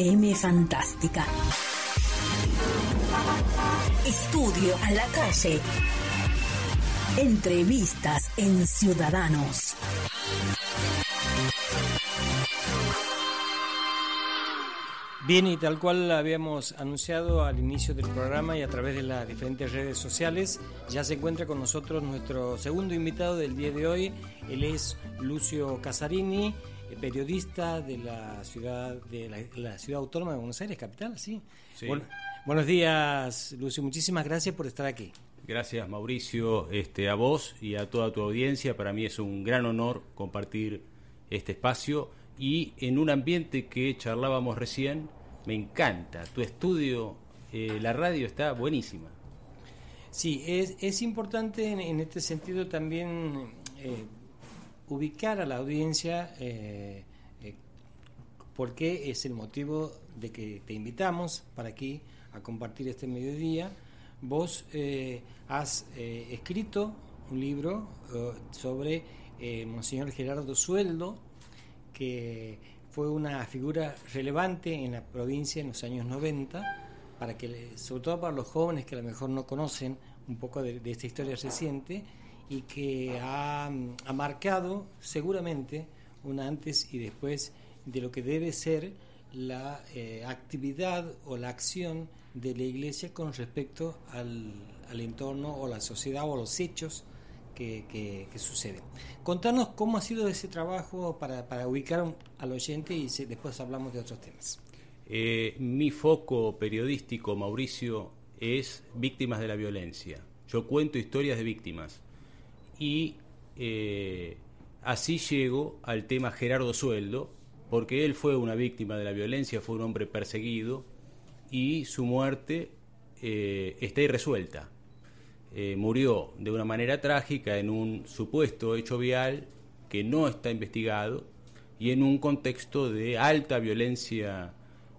FM Fantástica. Estudio a la calle. Entrevistas en Ciudadanos. Bien, y tal cual habíamos anunciado al inicio del programa y a través de las diferentes redes sociales, ya se encuentra con nosotros nuestro segundo invitado del día de hoy. Él es Lucio Casarini, periodista de la ciudad de la, ciudad autónoma de Buenos Aires, capital, ¿sí? buenos días, Lucio. Muchísimas gracias por estar aquí. Gracias, Mauricio, este, a vos y a toda tu audiencia. Para mí es un gran honor compartir este espacio y en un ambiente que charlábamos recién, me encanta. Tu estudio, eh, la radio está buenísima. Sí, es, es importante en, este sentido también eh, ubicar a la audiencia eh, eh, por qué es el motivo de que te invitamos para aquí a compartir este mediodía. Vos eh, has escrito un libro sobre Monseñor Gerardo Sueldo, que fue una figura relevante en la provincia en los años 90, para que, sobre todo para los jóvenes que a lo mejor no conocen un poco de esta historia reciente, y que ha, marcado seguramente un antes y después de lo que debe ser la eh, actividad o la acción de la Iglesia con respecto al, entorno o la sociedad o los hechos que, suceden. Contanos cómo ha sido ese trabajo para, ubicar al oyente y después hablamos de otros temas. Eh, mi foco periodístico, Mauricio, es víctimas de la violencia. Yo cuento historias de víctimas y eh, así llego al tema Gerardo Sueldo, porque él fue una víctima de la violencia, fue un hombre perseguido y su muerte eh, está irresuelta. Eh, murió de una manera trágica en un supuesto hecho vial que no está investigado y en un contexto de alta violencia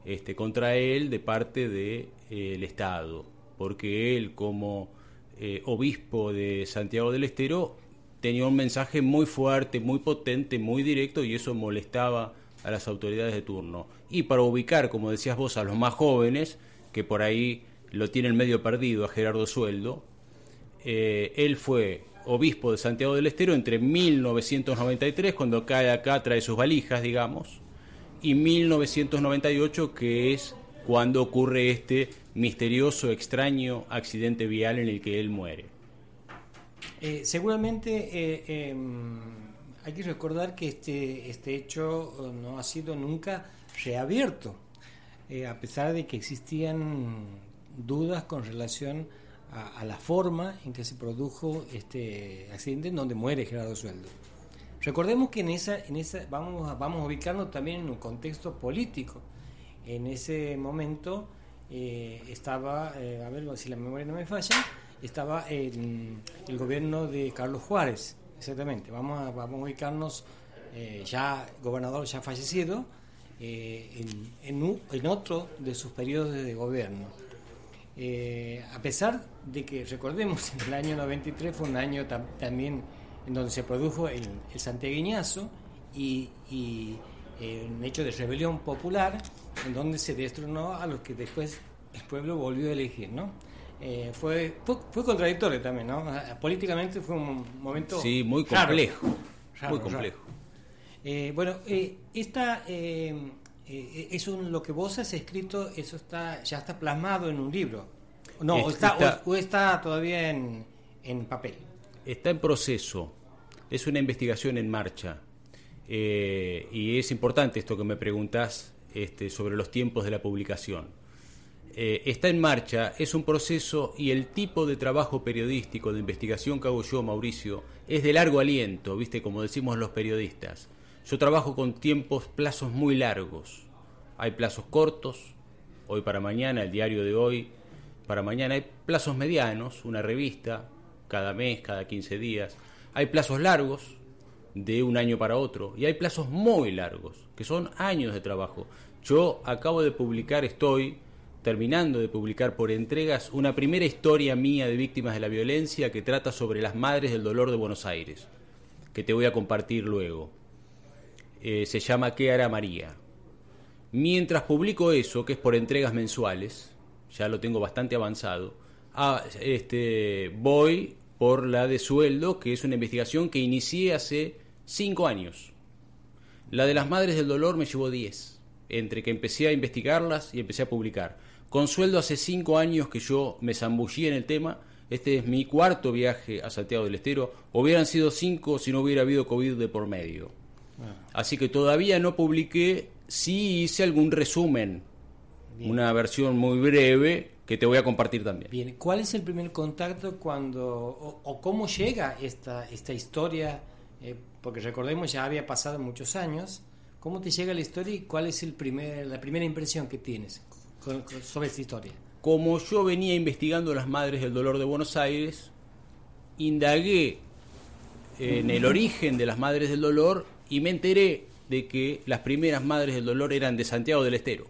este, contra él de parte del Estado, porque él como eh, obispo de Santiago del Estero tenía un mensaje muy fuerte, muy potente, muy directo y eso molestaba a las autoridades de turno. Y para ubicar, como decías vos, a los más jóvenes, que por ahí lo tienen medio perdido a Gerardo Sueldo, eh, él fue obispo de Santiago del Estero entre 1993, cuando cae acá, trae sus valijas, digamos, y 1998, que es cuando ocurre este misterioso, extraño accidente vial en el que él muere. Eh, seguramente eh, em, hay que recordar que este, este hecho eh, no ha sido nunca reabierto, a pesar de que existían dudas con relación a, la forma en que se produjo este accidente en donde muere Gerardo Sueldo. Recordemos que en esa, en esa vamos, a, vamos ubicarnos también en un contexto político. En ese momento eh, estaba, eh, a ver si la memoria no me falla, estaba en el gobierno de Carlos Juárez, exactamente. Vamos a, vamos a ubicarnos eh, ya gobernador ya fallecido en, en, otro de sus periodos de gobierno. a pesar de que recordemos en el año 93 fue un año también en donde se produjo el, el santiagueñazo y, y un hecho de rebelión popular en donde se destronó a los que después el pueblo volvió a elegir, ¿no? Eh, fue, fue, contradictorio también, ¿no? Políticamente fue un momento... Sí, muy complejo. muy complejo. Eh, bueno, eh, esta es un, lo que vos has escrito, eso está ya está plasmado en un libro. No, está, o, está todavía en, en papel. Está en proceso. Es una investigación en marcha. y es importante esto que me preguntás este, sobre los tiempos de la publicación. Eh, está en marcha, es un proceso y el tipo de trabajo periodístico, de investigación que hago yo, Mauricio, es de largo aliento, viste, como decimos los periodistas. Yo trabajo con tiempos, plazos muy largos. Hay plazos cortos, hoy para mañana, el diario de hoy, para mañana hay plazos medianos, una revista, cada mes, cada 15 días. Hay plazos largos, de un año para otro. Y hay plazos muy largos, que son años de trabajo. Yo acabo de publicar, estoy terminando de publicar por entregas una primera historia mía de víctimas de la violencia que trata sobre las madres del dolor de Buenos Aires, que te voy a compartir luego. Eh, se llama ¿Qué hará María? Mientras publico eso, que es por entregas mensuales, ya lo tengo bastante avanzado, a, este, voy por la de sueldo, que es una investigación que inicié hace cinco años. La de las madres del dolor me llevó 10, entre que empecé a investigarlas y empecé a publicar. Con sueldo hace cinco años que yo me zambullí en el tema. Este es mi cuarto viaje a Santiago del Estero. Hubieran sido cinco si no hubiera habido COVID de por medio. Ah. Así que todavía no publiqué, sí hice algún resumen, una versión muy breve que te voy a compartir también. Bien, ¿cuál es el primer contacto cuando, o, cómo llega esta, esta historia? Eh, porque recordemos, ya había pasado muchos años. ¿Cómo te llega la historia y cuál es el primer, la primera impresión que tienes? sobre esta historia? Como yo venía investigando las madres del dolor de Buenos Aires, indagué en el origen de las madres del dolor y me enteré de que las primeras madres del dolor eran de Santiago del Estero.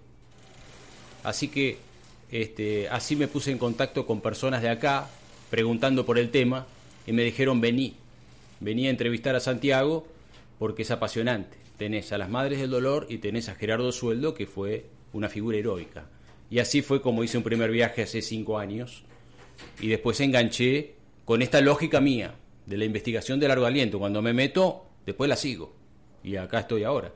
Así que este, así me puse en contacto con personas de acá, preguntando por el tema, y me dijeron vení, vení a entrevistar a Santiago porque es apasionante. Tenés a las Madres del Dolor y tenés a Gerardo Sueldo, que fue una figura heroica. Y así fue como hice un primer viaje hace cinco años. Y después enganché con esta lógica mía de la investigación de largo aliento. Cuando me meto, después la sigo. Y acá estoy ahora.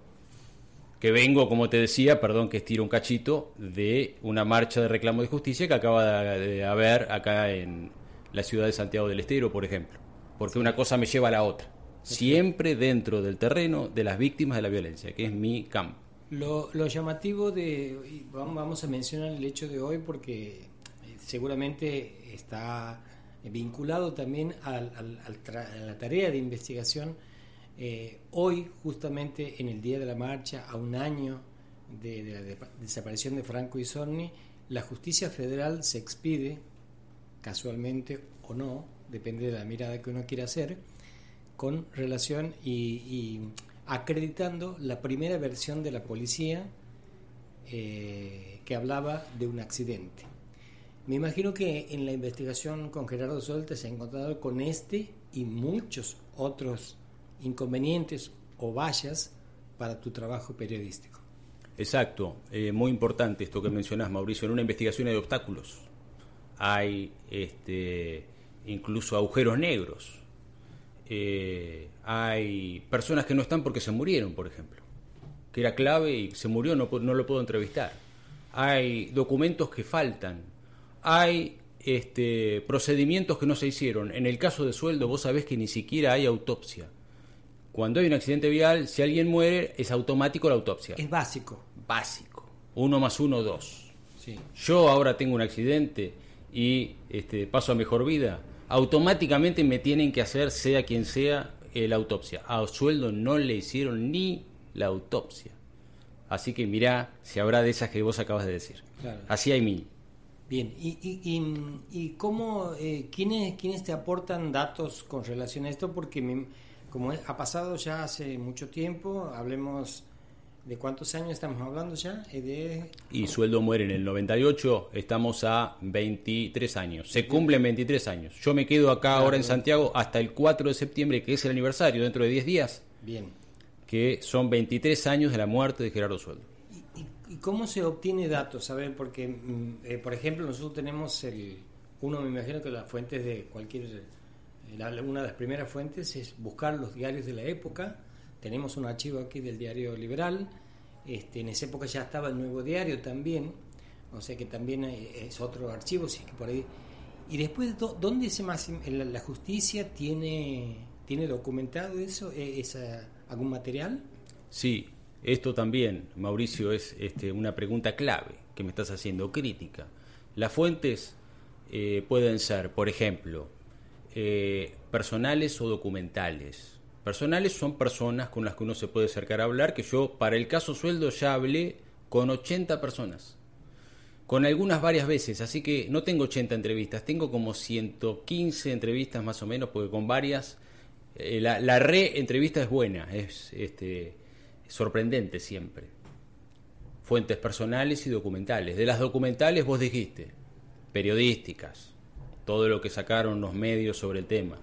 Que vengo, como te decía, perdón que estiro un cachito, de una marcha de reclamo de justicia que acaba de haber acá en la ciudad de Santiago del Estero, por ejemplo. Porque una cosa me lleva a la otra. Siempre dentro del terreno de las víctimas de la violencia, que es mi campo. Lo, llamativo de, vamos a mencionar el hecho de hoy porque eh, seguramente está vinculado también a la tarea de investigación. Eh, hoy, justamente en el día de la marcha, a un año de, la desaparición de Franco y Sorni, la justicia federal se expide, casualmente o no, depende de la mirada que uno quiera hacer, con relación y acreditando la primera versión de la policía eh, que hablaba de un accidente. Me imagino que en la investigación con Gerardo Solte se ha encontrado con este y muchos otros inconvenientes o vallas para tu trabajo periodístico. Exacto, eh, muy importante esto que mencionas, Mauricio. En una investigación hay obstáculos, hay este, incluso agujeros negros, eh, hay personas que no están porque se murieron, por ejemplo, que era clave y se murió, no, no lo puedo entrevistar. Hay documentos que faltan, hay este, procedimientos que no se hicieron. En el caso de sueldo, vos sabés que ni siquiera hay autopsia. Cuando hay un accidente vial, si alguien muere, es automático la autopsia. Es básico. Básico. Uno más uno, dos. Yo ahora tengo un accidente y este, paso a mejor vida automáticamente me tienen que hacer, sea quien sea, la autopsia. A sueldo no le hicieron ni la autopsia. Así que mirá si habrá de esas que vos acabas de decir. Así hay mil. Bien, ¿y, y, y, cómo, eh, ¿quiénes, quiénes te aportan datos con relación a esto? Porque como ha pasado ya hace mucho tiempo, hablemos ¿De cuántos años estamos hablando ya? Eh, y sueldo muere en el 98, estamos a 23 años. Se cumplen 23 años. Yo me quedo acá ahora en Santiago hasta el 4 de septiembre, que es el aniversario, dentro de 10 días. Bien. Que son 23 años de la muerte de Gerardo Sueldo. ¿Y, cómo se obtiene datos? A porque, mm, eh, por ejemplo, nosotros tenemos el. Uno me imagino que las fuentes de cualquier. Eh, una de las primeras fuentes es buscar los diarios de la época tenemos un archivo aquí del diario Liberal, este, en esa época ya estaba el nuevo diario también, o sea que también es otro archivo, si que por ahí. Y después, ¿dónde se más la justicia tiene tiene documentado eso, e, esa, algún material? Sí, esto también, Mauricio, es este, una pregunta clave que me estás haciendo, crítica. Las fuentes eh, pueden ser, por ejemplo, eh, personales o documentales Personales son personas con las que uno se puede acercar a hablar, que yo para el caso sueldo ya hablé con 80 personas, con algunas varias veces, así que no tengo 80 entrevistas, tengo como 115 entrevistas más o menos, porque con varias, eh, la, la re-entrevista es buena, es este, sorprendente siempre. Fuentes personales y documentales. De las documentales vos dijiste, periodísticas, todo lo que sacaron los medios sobre el tema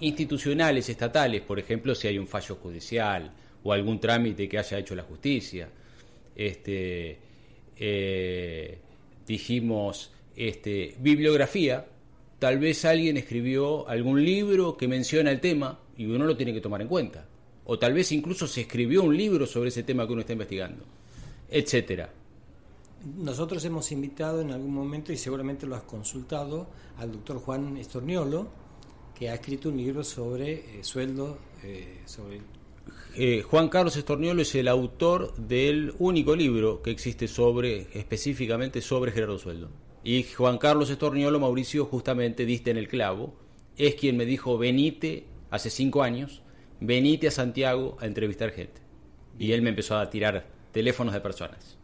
institucionales estatales, por ejemplo, si hay un fallo judicial o algún trámite que haya hecho la justicia. este, eh, dijimos este, bibliografía, tal vez alguien escribió algún libro que menciona el tema y uno lo tiene que tomar en cuenta. O tal vez incluso se escribió un libro sobre ese tema que uno está investigando, etcétera. Nosotros hemos invitado en algún momento, y seguramente lo has consultado, al doctor Juan Estorniolo, que ha escrito un libro sobre eh, sueldo, eh, sobre eh, Juan Carlos Estorniolo es el autor del único libro que existe sobre específicamente sobre Gerardo Sueldo. Y Juan Carlos Estorniolo, Mauricio, justamente diste en el clavo, es quien me dijo, venite, hace cinco años, venite a Santiago a entrevistar gente. Y él me empezó a tirar teléfonos de personas.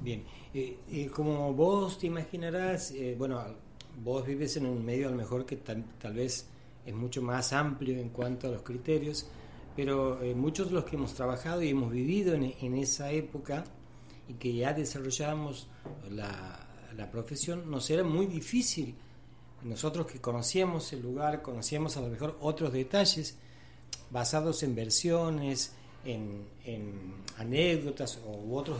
Bien, eh, como vos te imaginarás, eh, bueno, vos vives en un medio a lo mejor que tal, vez es mucho más amplio en cuanto a los criterios, pero eh, muchos de los que hemos trabajado y hemos vivido en, esa época y que ya desarrollamos la, profesión, nos era muy difícil. Nosotros que conocíamos el lugar, conocíamos a lo mejor otros detalles basados en versiones, en, anécdotas u otras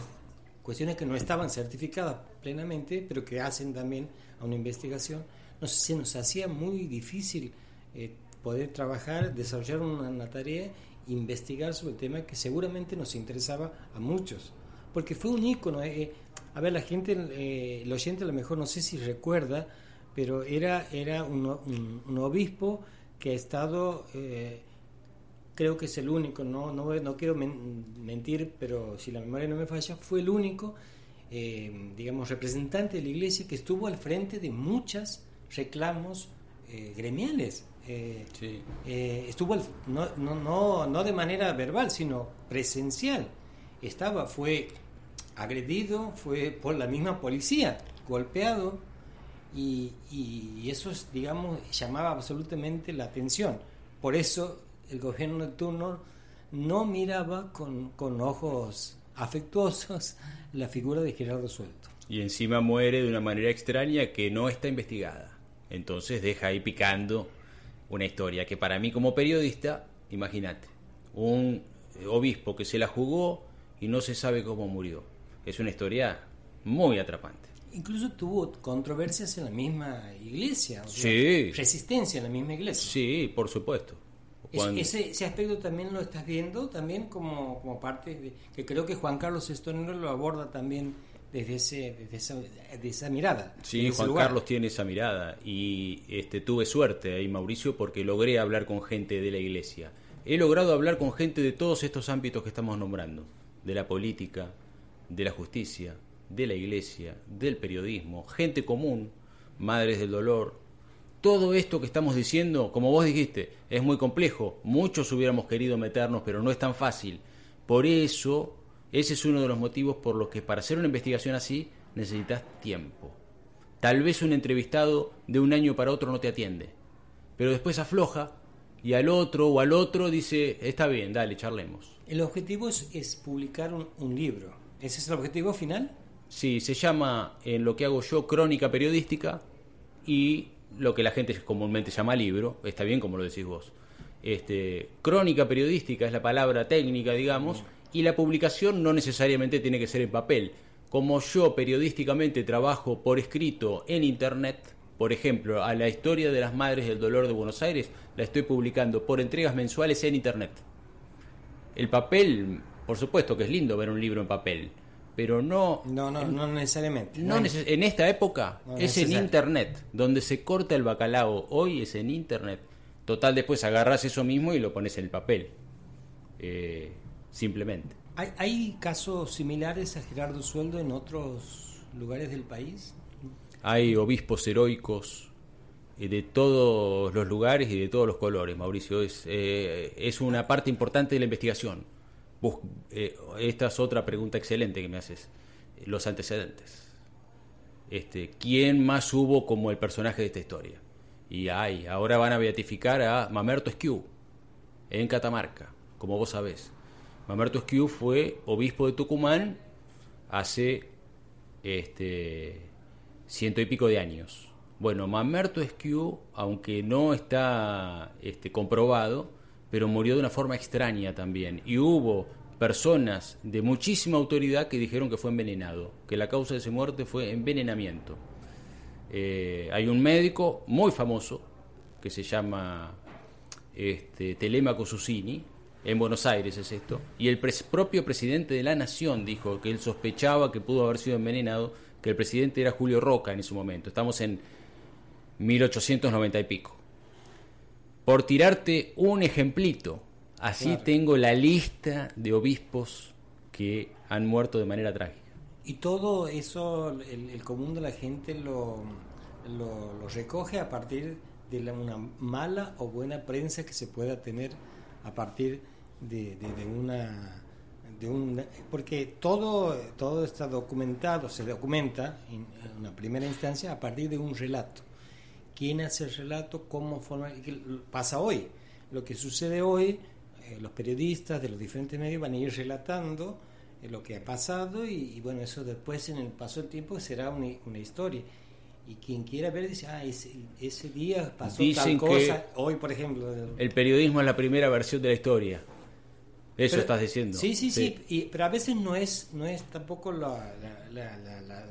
cuestiones que no estaban certificadas plenamente, pero que hacen también a una investigación, nos, se nos hacía muy difícil eh, poder trabajar, desarrollar una, tarea, investigar sobre el tema que seguramente nos interesaba a muchos, porque fue un ícono. Eh, eh, a ver, la gente, eh, el oyente a lo mejor no sé si recuerda, pero era, era un, obispo que ha estado, creo que es el único, no, no, no quiero mentir, pero si la memoria no me falla, fue el único, digamos, representante de la iglesia que estuvo al frente de muchos reclamos gremiales. Eh, eh, estuvo no, no, no, no de manera verbal, sino presencial. Estaba, fue agredido, fue por la misma policía, golpeado, y, y, eso, digamos, llamaba absolutamente la atención. Por eso el gobierno de turno no miraba con, con ojos afectuosos la figura de Gerardo Suelto. Y encima muere de una manera extraña que no está investigada. Entonces deja ahí picando una historia que para mí como periodista, imagínate, un obispo que se la jugó y no se sabe cómo murió. Es una historia muy atrapante. Incluso tuvo controversias en la misma iglesia, sí. resistencia en la misma iglesia. Sí, por supuesto. Ese, ese, aspecto también lo estás viendo, también como, como parte de, que creo que Juan Carlos Estonero lo aborda también desde, ese, desde esa, de esa mirada. Sí, Juan Carlos tiene esa mirada y este, tuve suerte ahí, Mauricio, porque logré hablar con gente de la iglesia. He logrado hablar con gente de todos estos ámbitos que estamos nombrando, de la política, de la justicia, de la iglesia, del periodismo, gente común, madres del dolor. Todo esto que estamos diciendo, como vos dijiste, es muy complejo. Muchos hubiéramos querido meternos, pero no es tan fácil. Por eso ese es uno de los motivos por los que para hacer una investigación así necesitas tiempo. Tal vez un entrevistado de un año para otro no te atiende, pero después afloja y al otro o al otro dice, está bien, dale, charlemos. El objetivo es, publicar un, libro. ¿Ese es el objetivo final? Sí, se llama en lo que hago yo crónica periodística y lo que la gente comúnmente llama libro, está bien como lo decís vos. Este, crónica periodística es la palabra técnica, digamos, y la publicación no necesariamente tiene que ser en papel. Como yo periodísticamente trabajo por escrito en Internet, por ejemplo, a la historia de las Madres del Dolor de Buenos Aires, la estoy publicando por entregas mensuales en Internet. El papel, por supuesto que es lindo ver un libro en papel, pero no... No, no, no necesariamente. No en esta época es en Internet, donde se corta el bacalao, hoy es en Internet. Total, después agarras eso mismo y lo pones en el papel. Eh, simplemente. ¿Hay, casos similares a Gerardo Sueldo en otros lugares del país? Hay obispos heroicos eh, de todos los lugares y de todos los colores, Mauricio. Es, eh, es una parte importante de la investigación. Eh, esta es otra pregunta excelente que me haces. Los antecedentes. Este, ¿Quién más hubo como el personaje de esta historia? Y hay, ahora van a beatificar a Mamerto Esquiu en Catamarca, como vos sabés. Mamerto Esquiu fue obispo de Tucumán hace este, ciento y pico de años. Bueno, Mamerto Esquiu, aunque no está este, comprobado, pero murió de una forma extraña también. Y hubo personas de muchísima autoridad que dijeron que fue envenenado, que la causa de su muerte fue envenenamiento. Eh, hay un médico muy famoso que se llama este, Telemaco Susini, en Buenos Aires es esto, y el propio presidente de la Nación dijo que él sospechaba que pudo haber sido envenenado, que el presidente era Julio Roca en ese momento. Estamos en 1890 y pico. Por tirarte un ejemplito, así tengo la lista de obispos que han muerto de manera trágica. Y todo eso, el, común de la gente lo, lo, recoge a partir de una mala o buena prensa que se pueda tener a partir de, una de un porque todo todo está documentado se documenta en una primera instancia a partir de un relato quién hace el relato, cómo forma, qué pasa hoy. Lo que sucede hoy, eh, los periodistas de los diferentes medios van a ir relatando eh, lo que ha pasado y, bueno, eso después en el paso del tiempo será una, historia. Y quien quiera ver dice, ah, ese, día pasó tal cosa, hoy por ejemplo. El periodismo es la primera versión de la historia. Eso estás diciendo. Sí, sí, sí, pero a veces no es, no es tampoco la,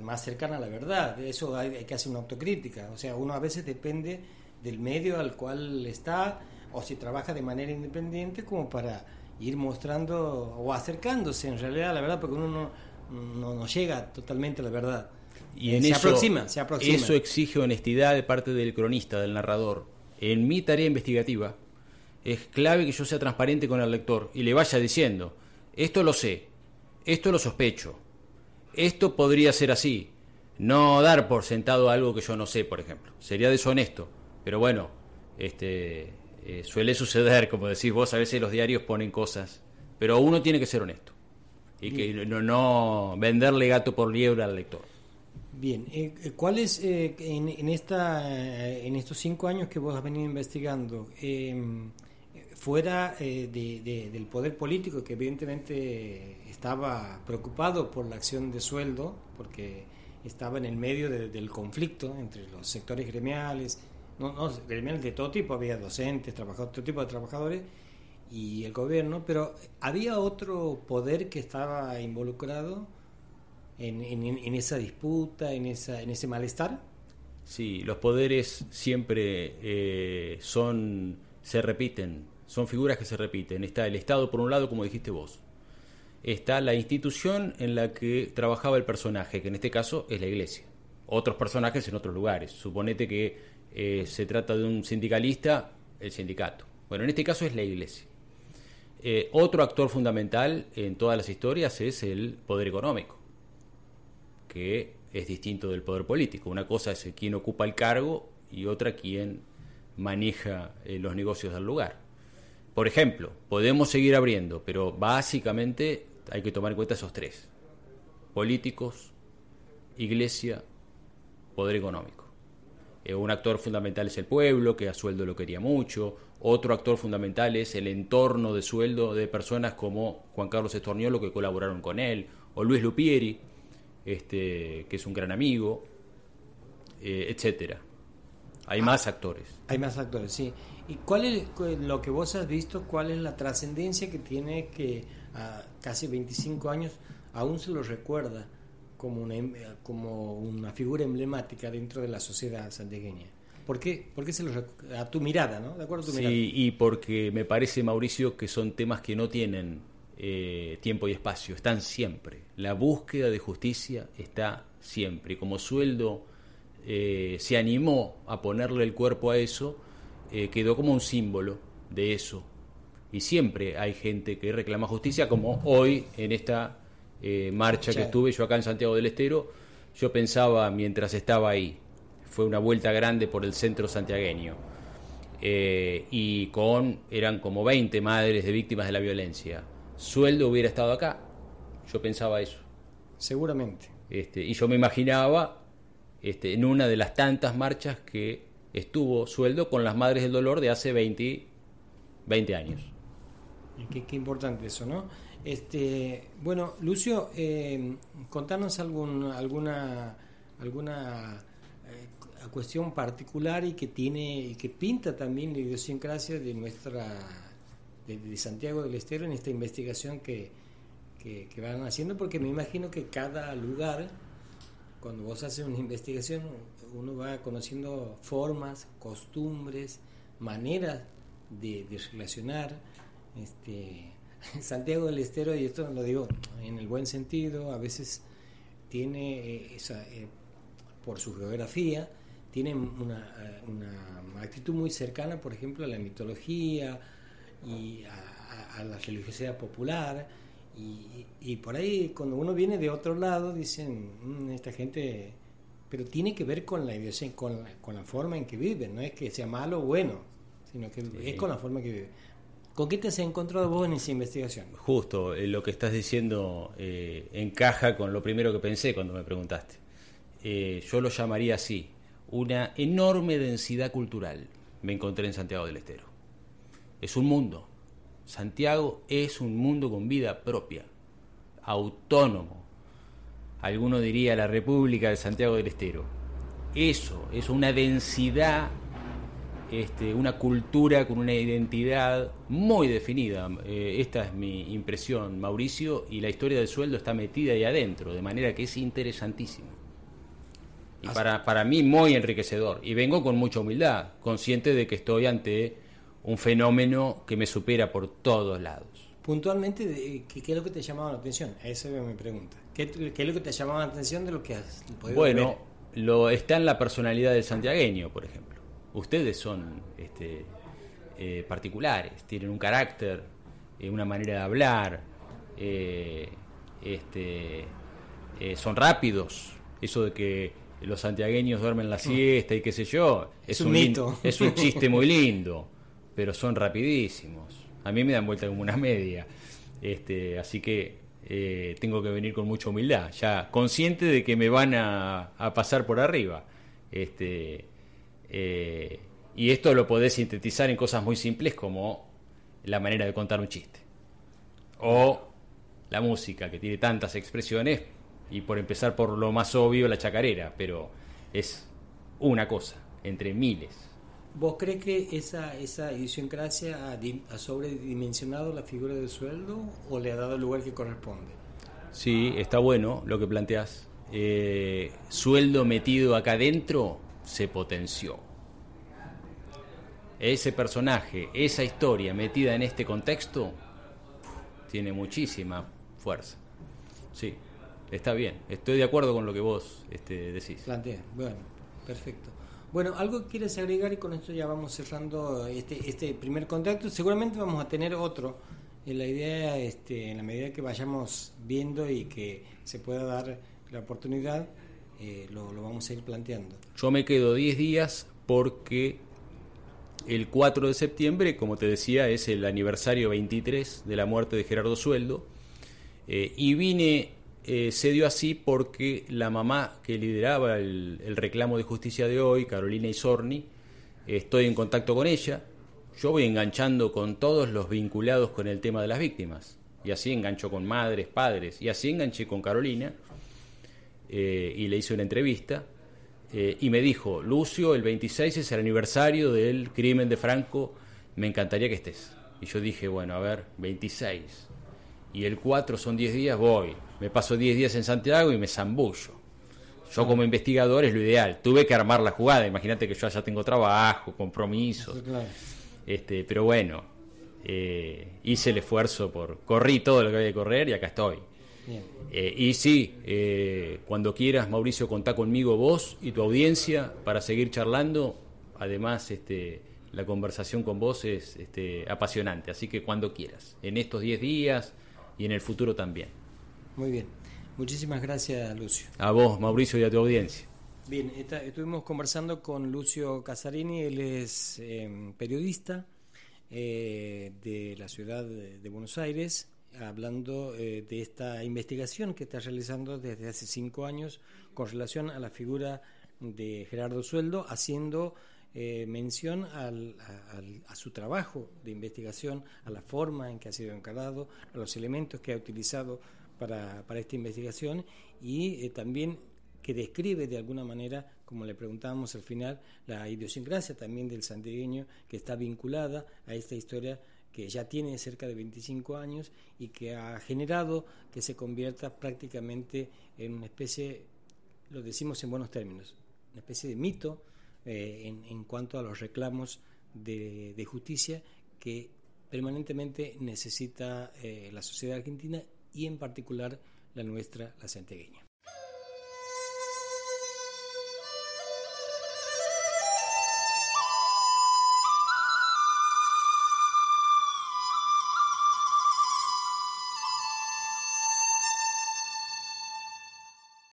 más cercana a la verdad. Eso hay, que hacer una autocrítica. O sea, uno a veces depende del medio al cual está o si trabaja de manera independiente como para ir mostrando o acercándose en realidad a la verdad, porque uno no, no, llega totalmente a la verdad. Y en se aproxima, se aproxima. Eso exige honestidad de parte del cronista, del narrador. En mi tarea investigativa, es clave que yo sea transparente con el lector y le vaya diciendo, esto lo sé, esto lo sospecho, esto podría ser así. No dar por sentado algo que yo no sé, por ejemplo. Sería deshonesto. Pero bueno, este, eh, suele suceder, como decís vos, a veces los diarios ponen cosas. Pero uno tiene que ser honesto. Y que no, no venderle gato por liebre al lector. Bien, eh, eh, ¿cuál es en, esta, en estos cinco años que vos has venido investigando? Fuera eh, del poder político, que evidentemente estaba preocupado por la acción de sueldo, porque estaba en el medio del conflicto entre los sectores gremiales, no, no, gremiales de todo tipo, había docentes, trabajadores, todo tipo de trabajadores y el gobierno, pero había otro poder que estaba involucrado en, esa disputa, en, esa, en ese malestar. Sí, los poderes siempre eh, son, se repiten, son figuras que se repiten. Está el Estado por un lado, como dijiste vos. Está la institución en la que trabajaba el personaje, que en este caso es la iglesia. Otros personajes en otros lugares. Suponete que eh, se trata de un sindicalista, el sindicato. Bueno, en este caso es la iglesia. Eh, otro actor fundamental en todas las historias es el poder económico, que es distinto del poder político. Una cosa es quien ocupa el cargo y otra quien maneja eh, los negocios del lugar. Por ejemplo, podemos seguir abriendo, pero básicamente hay que tomar en cuenta esos tres. Políticos, iglesia, poder económico. Eh, un actor fundamental es el pueblo, que a sueldo lo quería mucho. Otro actor fundamental es el entorno de sueldo de personas como Juan Carlos Estorniolo, que colaboraron con él, o Luis Lupieri, este, que es un gran amigo, eh, etcétera. Hay más actores. Hay más actores, sí. ¿Y cuál es lo que vos has visto? ¿Cuál es la trascendencia que tiene que a casi 25 años aún se lo recuerda como una, em, como una figura emblemática dentro de la sociedad santiagueña? ¿Por qué, ¿Por qué se lo a tu mirada, ¿no? De acuerdo a tu sí, y porque me parece, Mauricio, que son temas que no tienen eh, tiempo y espacio, están siempre. La búsqueda de justicia está siempre. Como sueldo eh, se animó a ponerle el cuerpo a eso, eh, quedó como un símbolo de eso. Y siempre hay gente que reclama justicia, como hoy en esta eh, marcha que estuve yo acá en Santiago del Estero, yo pensaba mientras estaba ahí, fue una vuelta grande por el centro santiagueño, y con, eran como 20 madres de víctimas de la violencia. Sueldo hubiera estado acá, yo pensaba eso. Seguramente. Este, y yo me imaginaba este, en una de las tantas marchas que estuvo sueldo con las Madres del Dolor de hace 20, 20 años. Qué, importante eso, ¿no? Este, bueno, Lucio, eh, contanos algún, alguna, alguna eh, cuestión particular y que tiene y que pinta también la idiosincrasia de nuestra de, Santiago del Estero en esta investigación que, que, que van haciendo, porque me imagino que cada lugar, cuando vos haces una investigación, uno va conociendo formas, costumbres, maneras de, relacionar. Este, Santiago del Estero, y esto lo digo en el buen sentido, a veces tiene eh, esa, eh, por su geografía, tiene una, eh, una, actitud muy cercana, por ejemplo, a la mitología y a, a, a la religiosidad popular. Y, y, por ahí, cuando uno viene de otro lado, dicen, mmm, esta gente, pero tiene que ver con la con la, con la forma en que viven, no es que sea malo o bueno, sino que sí. es con la forma que vive. ¿Con qué te has encontrado vos en esa investigación? Justo, eh, lo que estás diciendo eh, encaja con lo primero que pensé cuando me preguntaste. Eh, yo lo llamaría así, una enorme densidad cultural me encontré en Santiago del Estero. Es un mundo. Santiago es un mundo con vida propia, autónomo. Alguno diría la República de Santiago del Estero. Eso, es una densidad este, una cultura con una identidad muy definida. Eh, esta es mi impresión, Mauricio, y la historia del sueldo está metida ahí adentro, de manera que es interesantísimo. Y para, para mí muy enriquecedor. Y vengo con mucha humildad, consciente de que estoy ante un fenómeno que me supera por todos lados. Puntualmente, ¿qué, qué es lo que te llamaba la atención? Esa es mi pregunta. ¿Qué, ¿Qué, es lo que te llamaba la atención de lo que has podido Bueno, ver? lo, está en la personalidad del santiagueño, por ejemplo ustedes son este, eh, particulares, tienen un carácter, eh, una manera de hablar, eh, este, son rápidos, eso de que los santiagueños duermen la siesta y qué sé yo, es, es un, mito. es un chiste muy lindo, pero son rapidísimos. A mí me dan vuelta como una media. Este, así que eh, tengo que venir con mucha humildad, ya consciente de que me van a, a pasar por arriba. Este, eh, y esto lo podés sintetizar en cosas muy simples como la manera de contar un chiste. O la música, que tiene tantas expresiones, y por empezar por lo más obvio, la chacarera, pero es una cosa, entre miles. ¿Vos crees que esa, esa idiosincrasia ha, ha sobredimensionado la figura del sueldo o le ha dado el lugar que corresponde? Sí, está bueno lo que planteás. Eh, sueldo metido acá adentro se potenció. Ese personaje, esa historia metida en este contexto, tiene muchísima fuerza. Sí, está bien. Estoy de acuerdo con lo que vos este, decís. Plantea, bueno, perfecto. Bueno, algo quieres agregar y con esto ya vamos cerrando este, este primer contacto. Seguramente vamos a tener otro. La idea, este, en la medida que vayamos viendo y que se pueda dar la oportunidad, eh, lo, lo, vamos a ir planteando. Yo me quedo 10 días porque el 4 de septiembre, como te decía, es el aniversario 23 de la muerte de Gerardo Sueldo. Eh, y vine, eh, se dio así porque la mamá que lideraba el, reclamo de justicia de hoy, Carolina Isorni, eh, estoy en contacto con ella. Yo voy enganchando con todos los vinculados con el tema de las víctimas. Y así engancho con madres, padres. Y así enganché con Carolina. y le hice una entrevista eh, y me dijo, Lucio, el 26 es el aniversario del crimen de Franco, me encantaría que estés. Y yo dije, bueno, a ver, 26. Y el 4 son 10 días, voy. Me paso 10 días en Santiago y me zambullo. Yo como investigador es lo ideal. Tuve que armar la jugada. Imagínate que yo ya tengo trabajo, compromisos. Claro. Este, pero bueno, eh, hice el esfuerzo por... Corrí todo lo que había que correr y acá estoy. Eh, y sí, eh, cuando quieras, Mauricio, contá conmigo vos y tu audiencia para seguir charlando. Además, este, la conversación con vos es este, apasionante, así que cuando quieras, en estos 10 días y en el futuro también. Muy bien. Muchísimas gracias, Lucio. A vos, Mauricio, y a tu audiencia. Bien, está, estuvimos conversando con Lucio Casarini, él es eh, periodista eh, de la ciudad de, Buenos Aires, hablando eh, de esta investigación que está realizando desde hace cinco años con relación a la figura de Gerardo Sueldo, haciendo eh, mención al, a, su trabajo de investigación, a la forma en que ha sido encarado, a los elementos que ha utilizado para, esta investigación y eh, también que describe de alguna manera, como le preguntábamos al final, la idiosincrasia también del santiagueño que está vinculada a esta historia que ya tiene cerca de 25 años y que ha generado que se convierta prácticamente en una especie, lo decimos en buenos términos, una especie de mito eh, en, cuanto a los reclamos de, justicia que permanentemente necesita eh, la sociedad argentina y en particular la nuestra, la santiagueña.